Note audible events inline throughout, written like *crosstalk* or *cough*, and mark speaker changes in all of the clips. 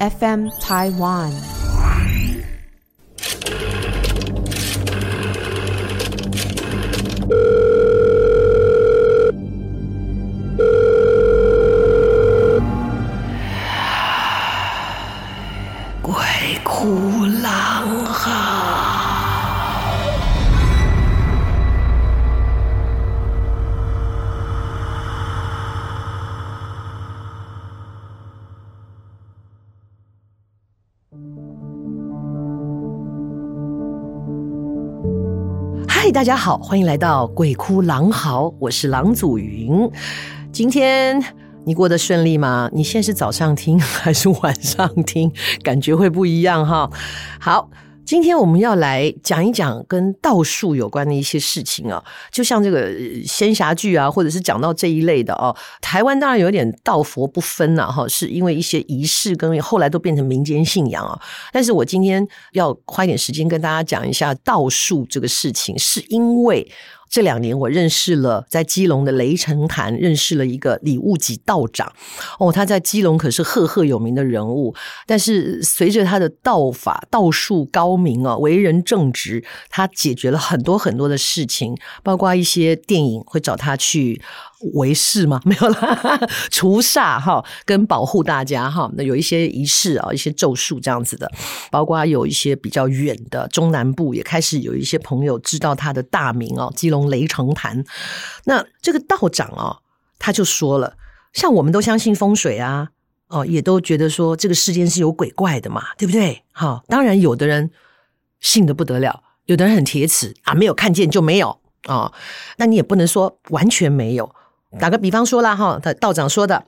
Speaker 1: FM Taiwan。
Speaker 2: 大家好，欢迎来到《鬼哭狼嚎》，我是狼祖云。今天你过得顺利吗？你现在是早上听还是晚上听？感觉会不一样哈。好。今天我们要来讲一讲跟道术有关的一些事情啊，就像这个仙侠剧啊，或者是讲到这一类的哦。台湾当然有点道佛不分呐，哈，是因为一些仪式跟后来都变成民间信仰啊。但是我今天要花一点时间跟大家讲一下道术这个事情，是因为。这两年，我认识了在基隆的雷城坛，认识了一个李悟己道长。哦，他在基隆可是赫赫有名的人物。但是随着他的道法道术高明啊，为人正直，他解决了很多很多的事情，包括一些电影会找他去。为事吗？*laughs* 没有啦，除煞哈，跟保护大家哈。那有一些仪式啊，一些咒术这样子的，包括有一些比较远的中南部也开始有一些朋友知道他的大名哦，基隆雷城坛。那这个道长啊，他就说了，像我们都相信风水啊，哦，也都觉得说这个世间是有鬼怪的嘛，对不对？好，当然有的人信得不得了，有的人很铁齿啊，没有看见就没有啊，那你也不能说完全没有。打个比方说啦，哈，他道长说的，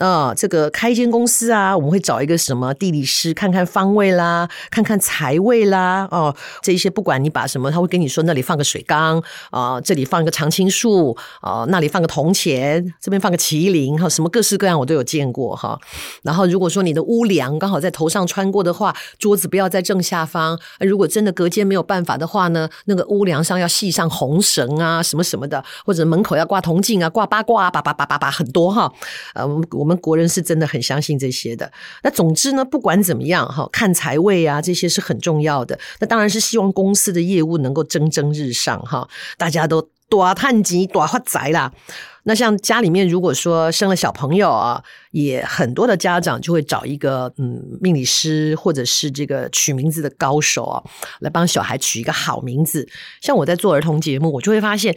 Speaker 2: 啊，这个开一间公司啊，我们会找一个什么地理师，看看方位啦，看看财位啦，哦，这一些不管你把什么，他会跟你说那里放个水缸啊，这里放一个常青树啊，那里放个铜钱，这边放个麒麟，哈，什么各式各样我都有见过哈。然后如果说你的屋梁刚好在头上穿过的话，桌子不要在正下方。如果真的隔间没有办法的话呢，那个屋梁上要系上红绳啊，什么什么的，或者门口要挂铜镜啊，挂八。八卦叭叭叭叭叭很多哈，呃，我们我我们国人是真的很相信这些的。那总之呢，不管怎么样哈，看财位啊，这些是很重要的。那当然是希望公司的业务能够蒸蒸日上哈，大家都大叹气、大发财啦。那像家里面如果说生了小朋友啊，也很多的家长就会找一个嗯命理师或者是这个取名字的高手啊，来帮小孩取一个好名字。像我在做儿童节目，我就会发现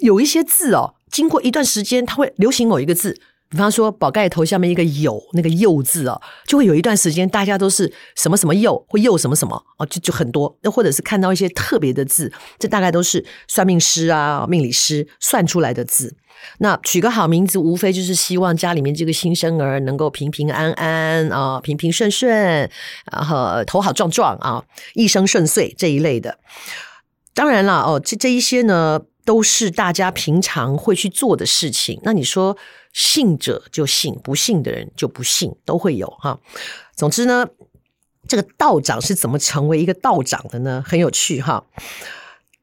Speaker 2: 有一些字哦。经过一段时间，它会流行某一个字，比方说宝盖头下面一个酉，那个酉字哦，就会有一段时间大家都是什么什么酉，会又什么什么哦，就就很多。那或者是看到一些特别的字，这大概都是算命师啊、命理师算出来的字。那取个好名字，无非就是希望家里面这个新生儿能够平平安安啊、平平顺顺，然后头好壮壮啊，一生顺遂这一类的。当然了哦，这这一些呢。都是大家平常会去做的事情。那你说信者就信，不信的人就不信，都会有哈。总之呢，这个道长是怎么成为一个道长的呢？很有趣哈。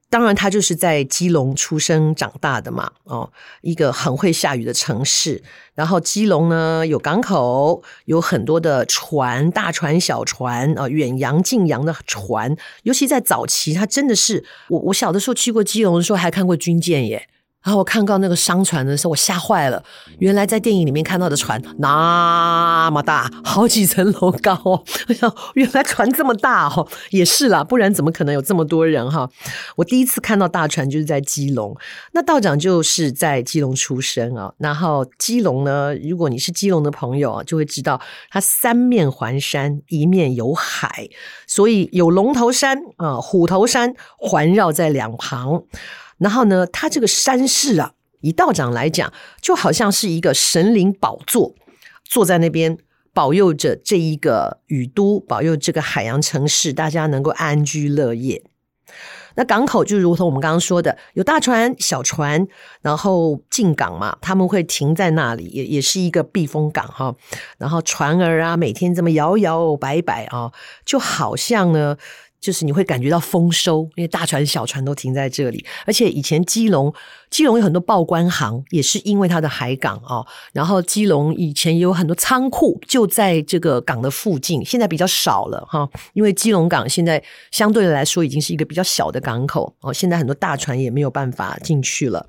Speaker 2: 当然，他就是在基隆出生长大的嘛，哦，一个很会下雨的城市。然后基隆呢，有港口，有很多的船，大船、小船啊，远洋、近洋的船。尤其在早期，他真的是我，我小的时候去过基隆的时候，还看过军舰耶。然后我看到那个商船的时候，我吓坏了。原来在电影里面看到的船那么大，好几层楼高哦。*laughs* 我想，原来船这么大哦，也是啦，不然怎么可能有这么多人哈？我第一次看到大船就是在基隆。那道长就是在基隆出生啊。然后基隆呢，如果你是基隆的朋友啊，就会知道它三面环山，一面有海，所以有龙头山啊、虎头山环绕在两旁。然后呢，他这个山势啊，以道长来讲，就好像是一个神灵宝座，坐在那边保佑着这一个雨都，保佑这个海洋城市，大家能够安居乐业。那港口就如同我们刚刚说的，有大船、小船，然后进港嘛，他们会停在那里，也也是一个避风港哈。然后船儿啊，每天这么摇摇摆摆啊，就好像呢。就是你会感觉到丰收，因为大船小船都停在这里，而且以前基隆，基隆有很多报关行，也是因为它的海港哦。然后基隆以前也有很多仓库，就在这个港的附近，现在比较少了哈，因为基隆港现在相对来说已经是一个比较小的港口哦，现在很多大船也没有办法进去了。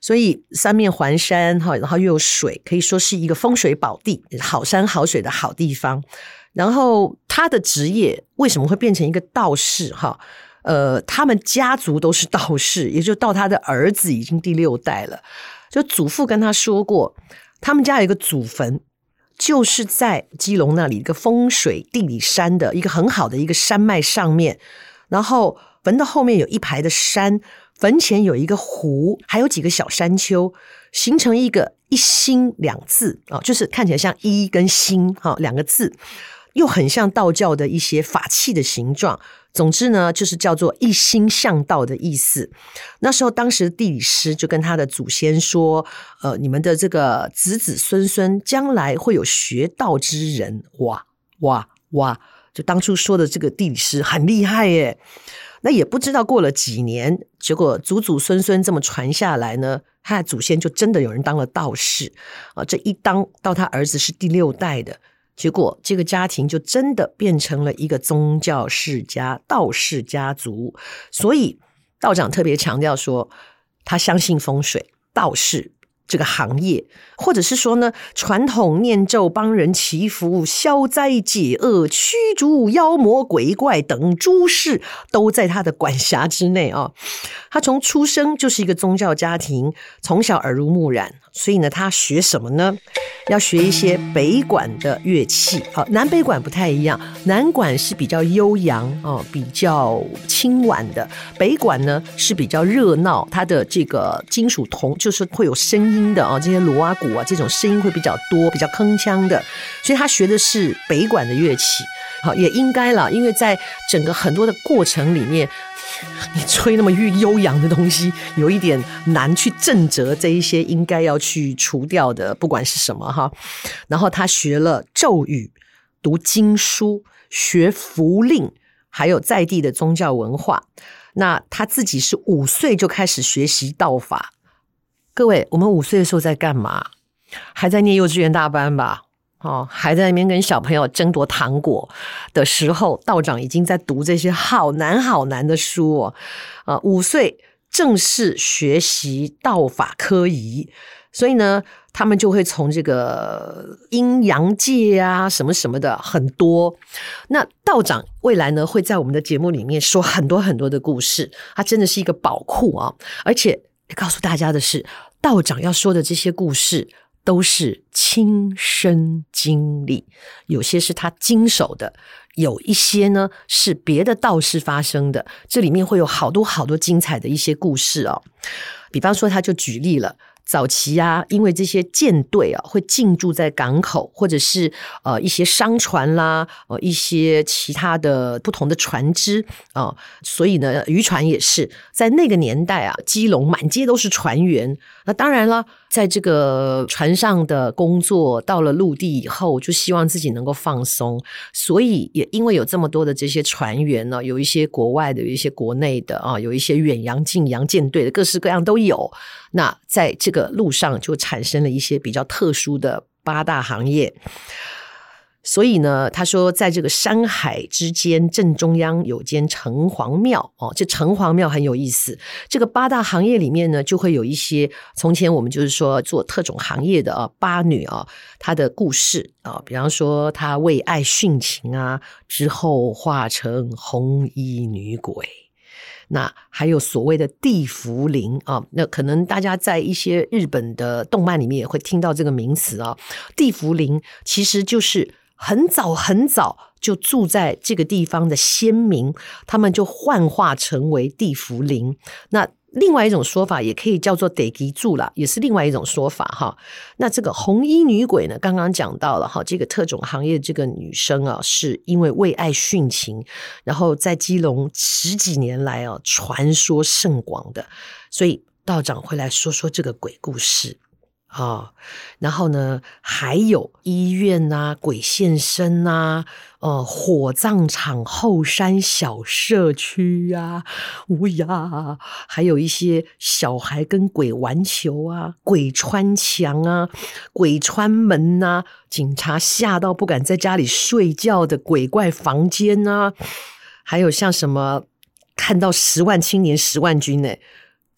Speaker 2: 所以三面环山哈，然后又有水，可以说是一个风水宝地，好山好水的好地方。然后他的职业为什么会变成一个道士哈？呃，他们家族都是道士，也就到他的儿子已经第六代了。就祖父跟他说过，他们家有一个祖坟，就是在基隆那里一个风水地理山的一个很好的一个山脉上面，然后坟的后面有一排的山。坟前有一个湖，还有几个小山丘，形成一个一心两字啊，就是看起来像一跟心哈两个字，又很像道教的一些法器的形状。总之呢，就是叫做一心向道的意思。那时候，当时的地理师就跟他的祖先说：“呃，你们的这个子子孙孙将来会有学道之人。”哇哇哇！就当初说的这个地理师很厉害耶。那也不知道过了几年，结果祖祖孙孙这么传下来呢，他的祖先就真的有人当了道士啊！这一当到他儿子是第六代的，结果这个家庭就真的变成了一个宗教世家道士家族。所以道长特别强调说，他相信风水道士。这个行业，或者是说呢，传统念咒帮人祈福、消灾解厄、驱逐妖魔鬼怪等诸事，都在他的管辖之内啊。他从出生就是一个宗教家庭，从小耳濡目染，所以呢，他学什么呢？要学一些北管的乐器。好，南北管不太一样，南管是比较悠扬哦，比较轻婉的；北管呢是比较热闹，它的这个金属铜就是会有声音。的啊，这些锣啊、鼓啊，这种声音会比较多，比较铿锵的，所以他学的是北管的乐器，好，也应该了，因为在整个很多的过程里面，你吹那么悠悠扬的东西，有一点难去震折这一些应该要去除掉的，不管是什么哈。然后他学了咒语，读经书，学符令，还有在地的宗教文化。那他自己是五岁就开始学习道法。各位，我们五岁的时候在干嘛？还在念幼稚园大班吧？哦，还在那边跟小朋友争夺糖果的时候，道长已经在读这些好难好难的书哦。啊，五岁正式学习道法科仪，所以呢，他们就会从这个阴阳界啊，什么什么的很多。那道长未来呢，会在我们的节目里面说很多很多的故事，他真的是一个宝库啊，而且。告诉大家的是，道长要说的这些故事都是亲身经历，有些是他经手的，有一些呢是别的道士发生的。这里面会有好多好多精彩的一些故事哦。比方说，他就举例了。早期啊，因为这些舰队啊会进驻在港口，或者是呃一些商船啦，呃一些其他的不同的船只啊，所以呢渔船也是在那个年代啊，基隆满街都是船员。那当然了，在这个船上的工作到了陆地以后，就希望自己能够放松，所以也因为有这么多的这些船员呢，有一些国外的，有一些国内的啊，有一些远洋、近洋舰队的，各式各样都有。那在这个路上就产生了一些比较特殊的八大行业。所以呢，他说，在这个山海之间正中央有间城隍庙哦，这城隍庙很有意思。这个八大行业里面呢，就会有一些从前我们就是说做特种行业的啊，八女啊，她的故事啊，比方说她为爱殉情啊，之后化成红衣女鬼。那还有所谓的地缚灵啊，那可能大家在一些日本的动漫里面也会听到这个名词啊，地缚灵其实就是。很早很早就住在这个地方的先民，他们就幻化成为地缚灵。那另外一种说法也可以叫做地基主啦，也是另外一种说法哈。那这个红衣女鬼呢，刚刚讲到了哈，这个特种行业这个女生啊，是因为为爱殉情，然后在基隆十几年来啊，传说甚广的，所以道长会来说说这个鬼故事。啊、然后呢，还有医院、啊，鬼现身、啊，呃，火葬场后山小社区呀，乌呀，还有一些小孩跟鬼玩球啊，鬼穿墙啊，鬼穿门呐、啊，警察吓到不敢在家里睡觉的鬼怪房间啊，还有像什么看到十万青年十万军呢。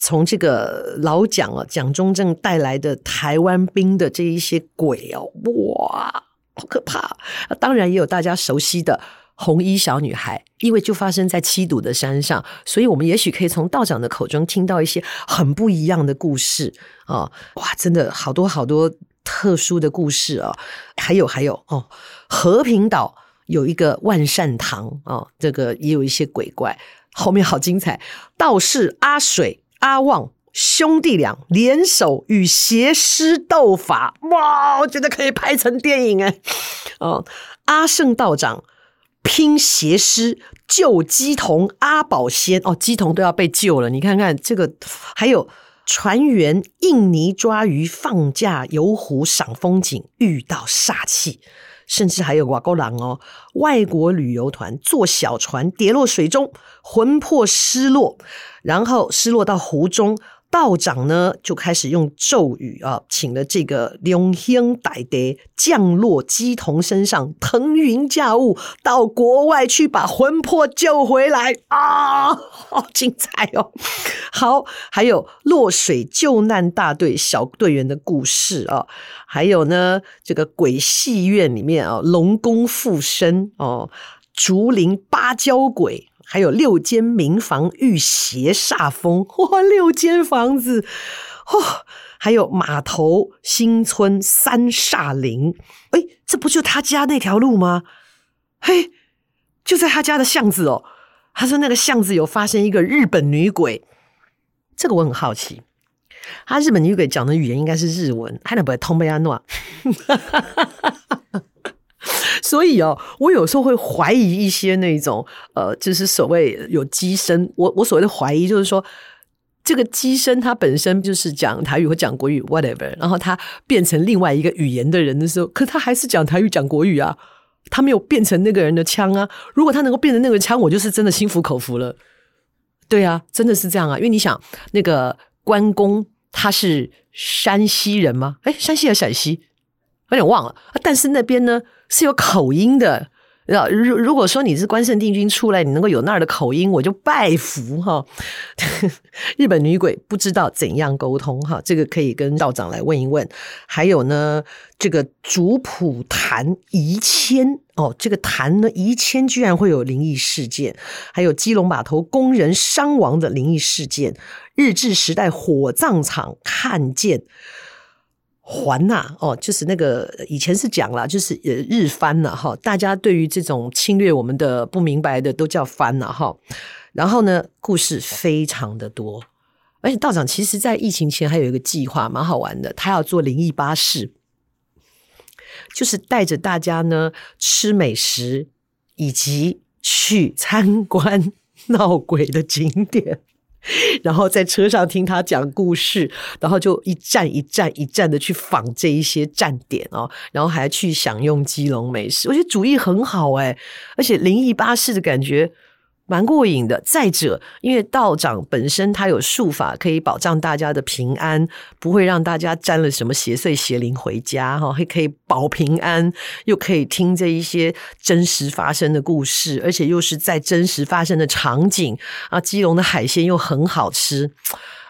Speaker 2: 从这个老蒋啊，蒋中正带来的台湾兵的这一些鬼哦，哇，好可怕！当然也有大家熟悉的红衣小女孩，因为就发生在七堵的山上，所以我们也许可以从道长的口中听到一些很不一样的故事啊！哇，真的好多好多特殊的故事啊！还有还有哦，和平岛有一个万善堂啊，这个也有一些鬼怪，后面好精彩，道士阿水。阿旺兄弟俩联手与邪师斗法，哇！我觉得可以拍成电影哎。哦，阿胜道长拼邪师救鸡童阿宝仙哦，鸡童都要被救了。你看看这个，还有船员印尼抓鱼放假游湖赏风景，遇到煞气。甚至还有瓦沟郎哦，外国旅游团坐小船跌落水中，魂魄失落，然后失落到湖中。道长呢，就开始用咒语啊，请了这个龙兄歹爹降落鸡童身上，腾云驾雾到国外去把魂魄救回来啊！*laughs* 好精彩哦！好，还有落水救难大队小队员的故事啊，还有呢，这个鬼戏院里面啊，龙宫附身哦，竹林芭蕉鬼。还有六间民房遇邪煞风，*laughs* 哇！六间房子，哦，还有码头新村三煞林，哎，这不就他家那条路吗？嘿，就在他家的巷子哦。他说那个巷子有发现一个日本女鬼，这个我很好奇，他日本女鬼讲的语言应该是日文，还能不会通贝亚诺？*laughs* 所以哦，我有时候会怀疑一些那种呃，就是所谓有机身。我我所谓的怀疑，就是说这个机身他本身就是讲台语或讲国语，whatever。然后他变成另外一个语言的人的时候，可他还是讲台语讲国语啊，他没有变成那个人的腔啊。如果他能够变成那个腔，我就是真的心服口服了。对啊，真的是这样啊。因为你想，那个关公他是山西人吗？哎，山西还是陕西？有点忘了。但是那边呢？是有口音的，如如果说你是关圣帝君出来，你能够有那儿的口音，我就拜服哈。*laughs* 日本女鬼不知道怎样沟通哈，这个可以跟道长来问一问。还有呢，这个竹浦潭移迁哦，这个潭呢移迁居然会有灵异事件，还有基隆码头工人伤亡的灵异事件，日治时代火葬场看见。还呐，哦，就是那个以前是讲了，就是呃日番了哈。大家对于这种侵略我们的不明白的都叫番了哈。然后呢，故事非常的多，而且道长其实在疫情前还有一个计划，蛮好玩的。他要做灵异巴士，就是带着大家呢吃美食，以及去参观 *laughs* 闹鬼的景点。然后在车上听他讲故事，然后就一站一站一站的去访这一些站点哦，然后还去享用基隆美食，我觉得主意很好哎，而且灵异巴士的感觉。蛮过瘾的。再者，因为道长本身他有术法，可以保障大家的平安，不会让大家沾了什么邪祟邪灵回家哈，还可以保平安，又可以听这一些真实发生的故事，而且又是在真实发生的场景啊。基隆的海鲜又很好吃。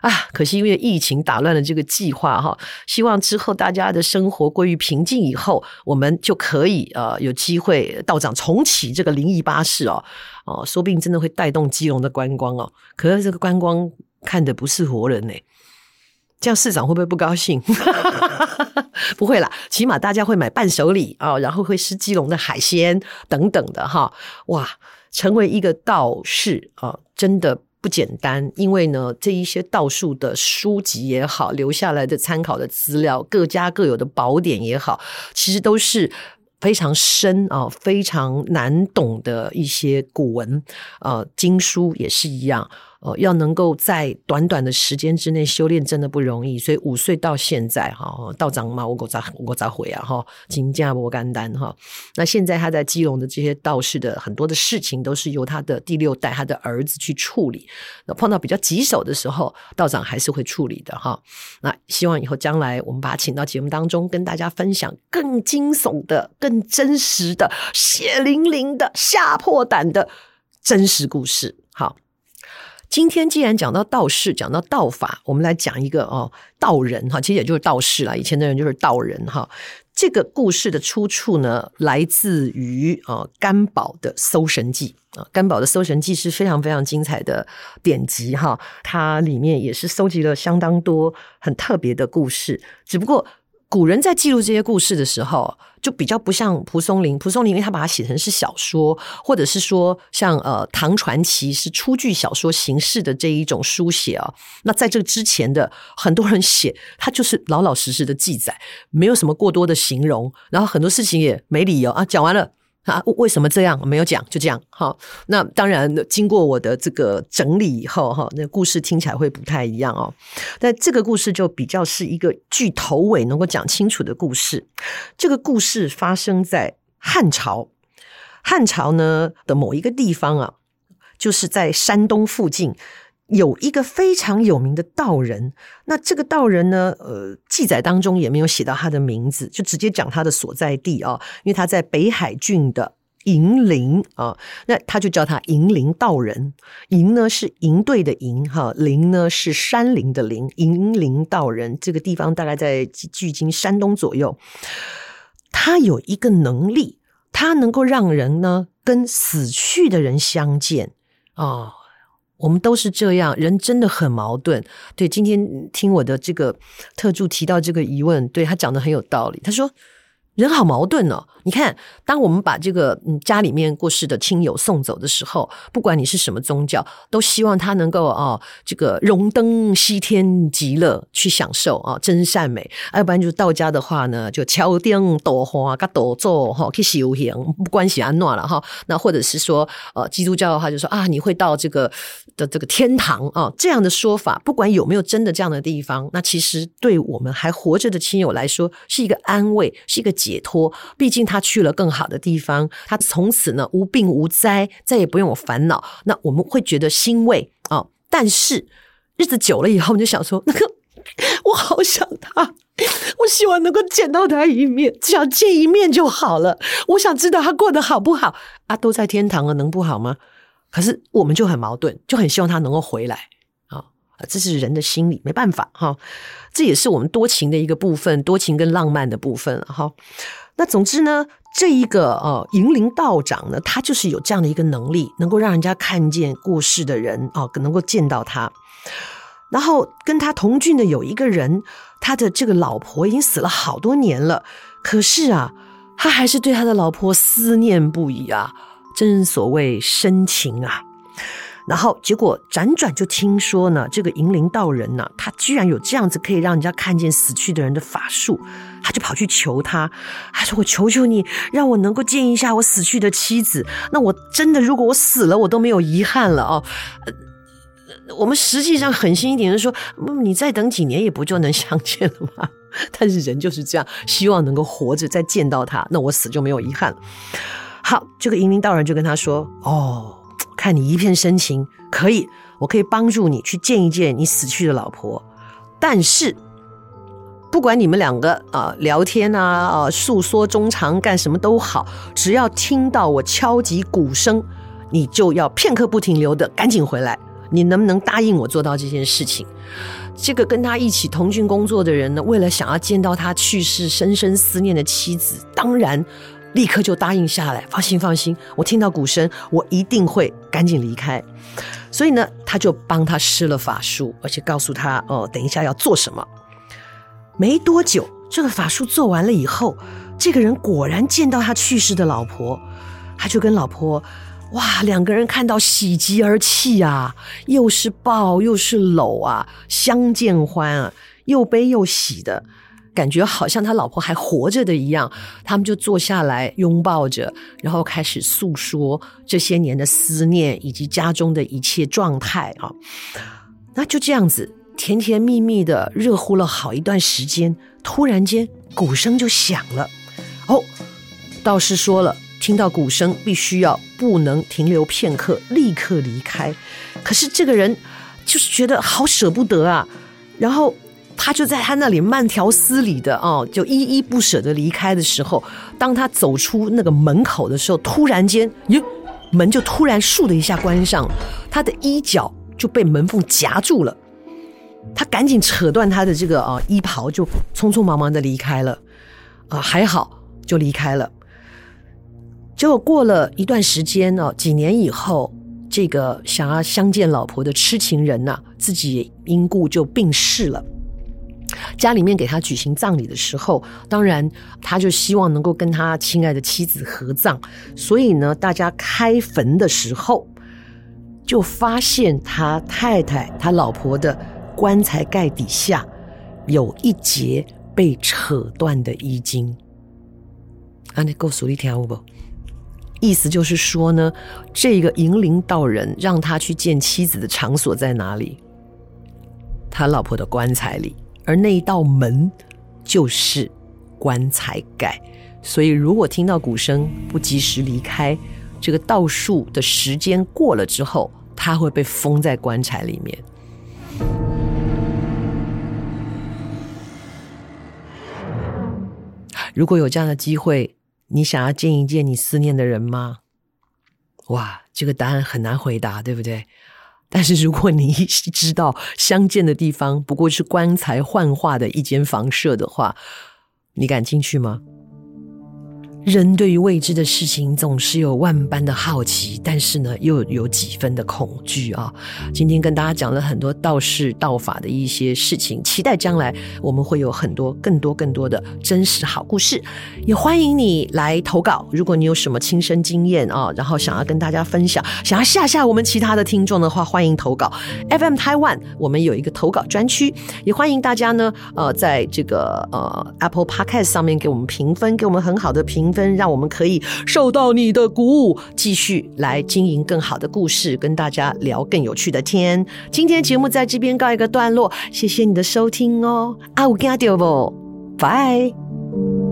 Speaker 2: 啊，可惜因为疫情打乱了这个计划哈。希望之后大家的生活归于平静以后，我们就可以呃有机会道长重启这个灵异巴士哦哦，说不定真的会带动基隆的观光哦。可是这个观光看的不是活人呢，这样市长会不会不高兴？*laughs* 不会啦，起码大家会买伴手礼啊，然后会吃基隆的海鲜等等的哈。哇，成为一个道士啊，真的。不简单，因为呢，这一些道术的书籍也好，留下来的参考的资料，各家各有的宝典也好，其实都是非常深啊，非常难懂的一些古文，呃，经书也是一样。呃，要能够在短短的时间之内修炼，真的不容易。所以五岁到现在，哈，道长嘛，我咋我咋回啊，哈，金家摩甘丹哈。那现在他在基隆的这些道士的很多的事情，都是由他的第六代他的儿子去处理。那碰到比较棘手的时候，道长还是会处理的哈。那希望以后将来我们把他请到节目当中，跟大家分享更惊悚的、更真实的、血淋淋的、吓破胆的真实故事。好。今天既然讲到道士，讲到道法，我们来讲一个哦，道人哈，其实也就是道士啦。以前的人就是道人哈。这个故事的出处呢，来自于啊甘宝的《搜神记》啊，干宝的《搜神记》是非常非常精彩的典籍哈，它里面也是搜集了相当多很特别的故事，只不过。古人在记录这些故事的时候，就比较不像蒲松龄。蒲松龄因为他把它写成是小说，或者是说像呃唐传奇是初具小说形式的这一种书写啊。那在这之前的很多人写，他就是老老实实的记载，没有什么过多的形容，然后很多事情也没理由啊，讲完了。啊，为什么这样？没有讲，就这样。好，那当然，经过我的这个整理以后，哈，那故事听起来会不太一样哦。但这个故事就比较是一个具头尾能够讲清楚的故事。这个故事发生在汉朝，汉朝呢的某一个地方啊，就是在山东附近。有一个非常有名的道人，那这个道人呢，呃，记载当中也没有写到他的名字，就直接讲他的所在地啊，因为他在北海郡的银陵啊，那他就叫他银陵道人。银呢是银队的银哈，陵呢是山林的林，银陵道人这个地方大概在距今山东左右。他有一个能力，他能够让人呢跟死去的人相见啊。我们都是这样，人真的很矛盾。对，今天听我的这个特助提到这个疑问，对，他讲的很有道理。他说。人好矛盾哦！你看，当我们把这个嗯家里面过世的亲友送走的时候，不管你是什么宗教，都希望他能够哦这个荣登西天极乐去享受啊真善美。要不然就是道家的话呢，就敲钉朵花嘎朵咒哈去修行，不关系安诺了哈。那或者是说呃基督教的话，就说啊你会到这个的这个天堂啊这样的说法，不管有没有真的这样的地方，那其实对我们还活着的亲友来说是一个安慰，是一个。解脱，毕竟他去了更好的地方，他从此呢无病无灾，再也不用有烦恼。那我们会觉得欣慰啊、但是日子久了以后，我们就想说，那个我好想他，我希望能够见到他一面，只要见一面就好了。我想知道他过得好不好啊？都在天堂了，能不好吗？可是我们就很矛盾，就很希望他能够回来。这是人的心理，没办法哈。这也是我们多情的一个部分，多情跟浪漫的部分哈。那总之呢，这一个呃银灵道长呢，他就是有这样的一个能力，能够让人家看见过世的人啊，能够见到他。然后跟他同郡的有一个人，他的这个老婆已经死了好多年了，可是啊，他还是对他的老婆思念不已啊。真所谓深情啊。然后结果辗转就听说呢，这个银灵道人呢，他居然有这样子可以让人家看见死去的人的法术，他就跑去求他，他说：“我求求你，让我能够见一下我死去的妻子。那我真的，如果我死了，我都没有遗憾了哦。我们实际上狠心一点，就说，你再等几年也不就能相见了吗？但是人就是这样，希望能够活着再见到他，那我死就没有遗憾了。好，这个银灵道人就跟他说：“哦。”看你一片深情，可以，我可以帮助你去见一见你死去的老婆。但是，不管你们两个啊、呃、聊天啊啊诉说衷肠干什么都好，只要听到我敲击鼓声，你就要片刻不停留的赶紧回来。你能不能答应我做到这件事情？这个跟他一起同居工作的人呢，为了想要见到他去世深深思念的妻子，当然。立刻就答应下来，放心放心，我听到鼓声，我一定会赶紧离开。所以呢，他就帮他施了法术，而且告诉他哦，等一下要做什么。没多久，这个法术做完了以后，这个人果然见到他去世的老婆，他就跟老婆哇，两个人看到喜极而泣啊，又是抱又是搂啊，相见欢啊，又悲又喜的。感觉好像他老婆还活着的一样，他们就坐下来拥抱着，然后开始诉说这些年的思念以及家中的一切状态啊。那就这样子甜甜蜜蜜的热乎了好一段时间，突然间鼓声就响了。哦，道士说了，听到鼓声必须要不能停留片刻，立刻离开。可是这个人就是觉得好舍不得啊，然后。他就在他那里慢条斯理的哦，就依依不舍的离开的时候，当他走出那个门口的时候，突然间，哟，门就突然倏的一下关上，他的衣角就被门缝夹住了。他赶紧扯断他的这个啊衣袍，就匆匆忙忙的离开了。啊，还好就离开了。结果过了一段时间哦，几年以后，这个想要相见老婆的痴情人呐，自己因故就病逝了。家里面给他举行葬礼的时候，当然他就希望能够跟他亲爱的妻子合葬，所以呢，大家开坟的时候，就发现他太太、他老婆的棺材盖底下有一截被扯断的衣襟。啊，你够数一条不？意思就是说呢，这个银灵道人让他去见妻子的场所在哪里？他老婆的棺材里。而那一道门就是棺材盖，所以如果听到鼓声不及时离开，这个道术的时间过了之后，他会被封在棺材里面。如果有这样的机会，你想要见一见你思念的人吗？哇，这个答案很难回答，对不对？但是如果你知道相见的地方不过是棺材幻化的一间房舍的话，你敢进去吗？人对于未知的事情总是有万般的好奇，但是呢，又有几分的恐惧啊。今天跟大家讲了很多道士道法的一些事情，期待将来我们会有很多更多更多的真实好故事。也欢迎你来投稿，如果你有什么亲身经验啊，然后想要跟大家分享，想要吓吓我们其他的听众的话，欢迎投稿。FM Taiwan，我们有一个投稿专区，也欢迎大家呢，呃，在这个呃 Apple Podcast 上面给我们评分，给我们很好的评。分让我们可以受到你的鼓舞，继续来经营更好的故事，跟大家聊更有趣的天。今天节目在这边告一个段落，谢谢你的收听哦，啊，有听到不？拜。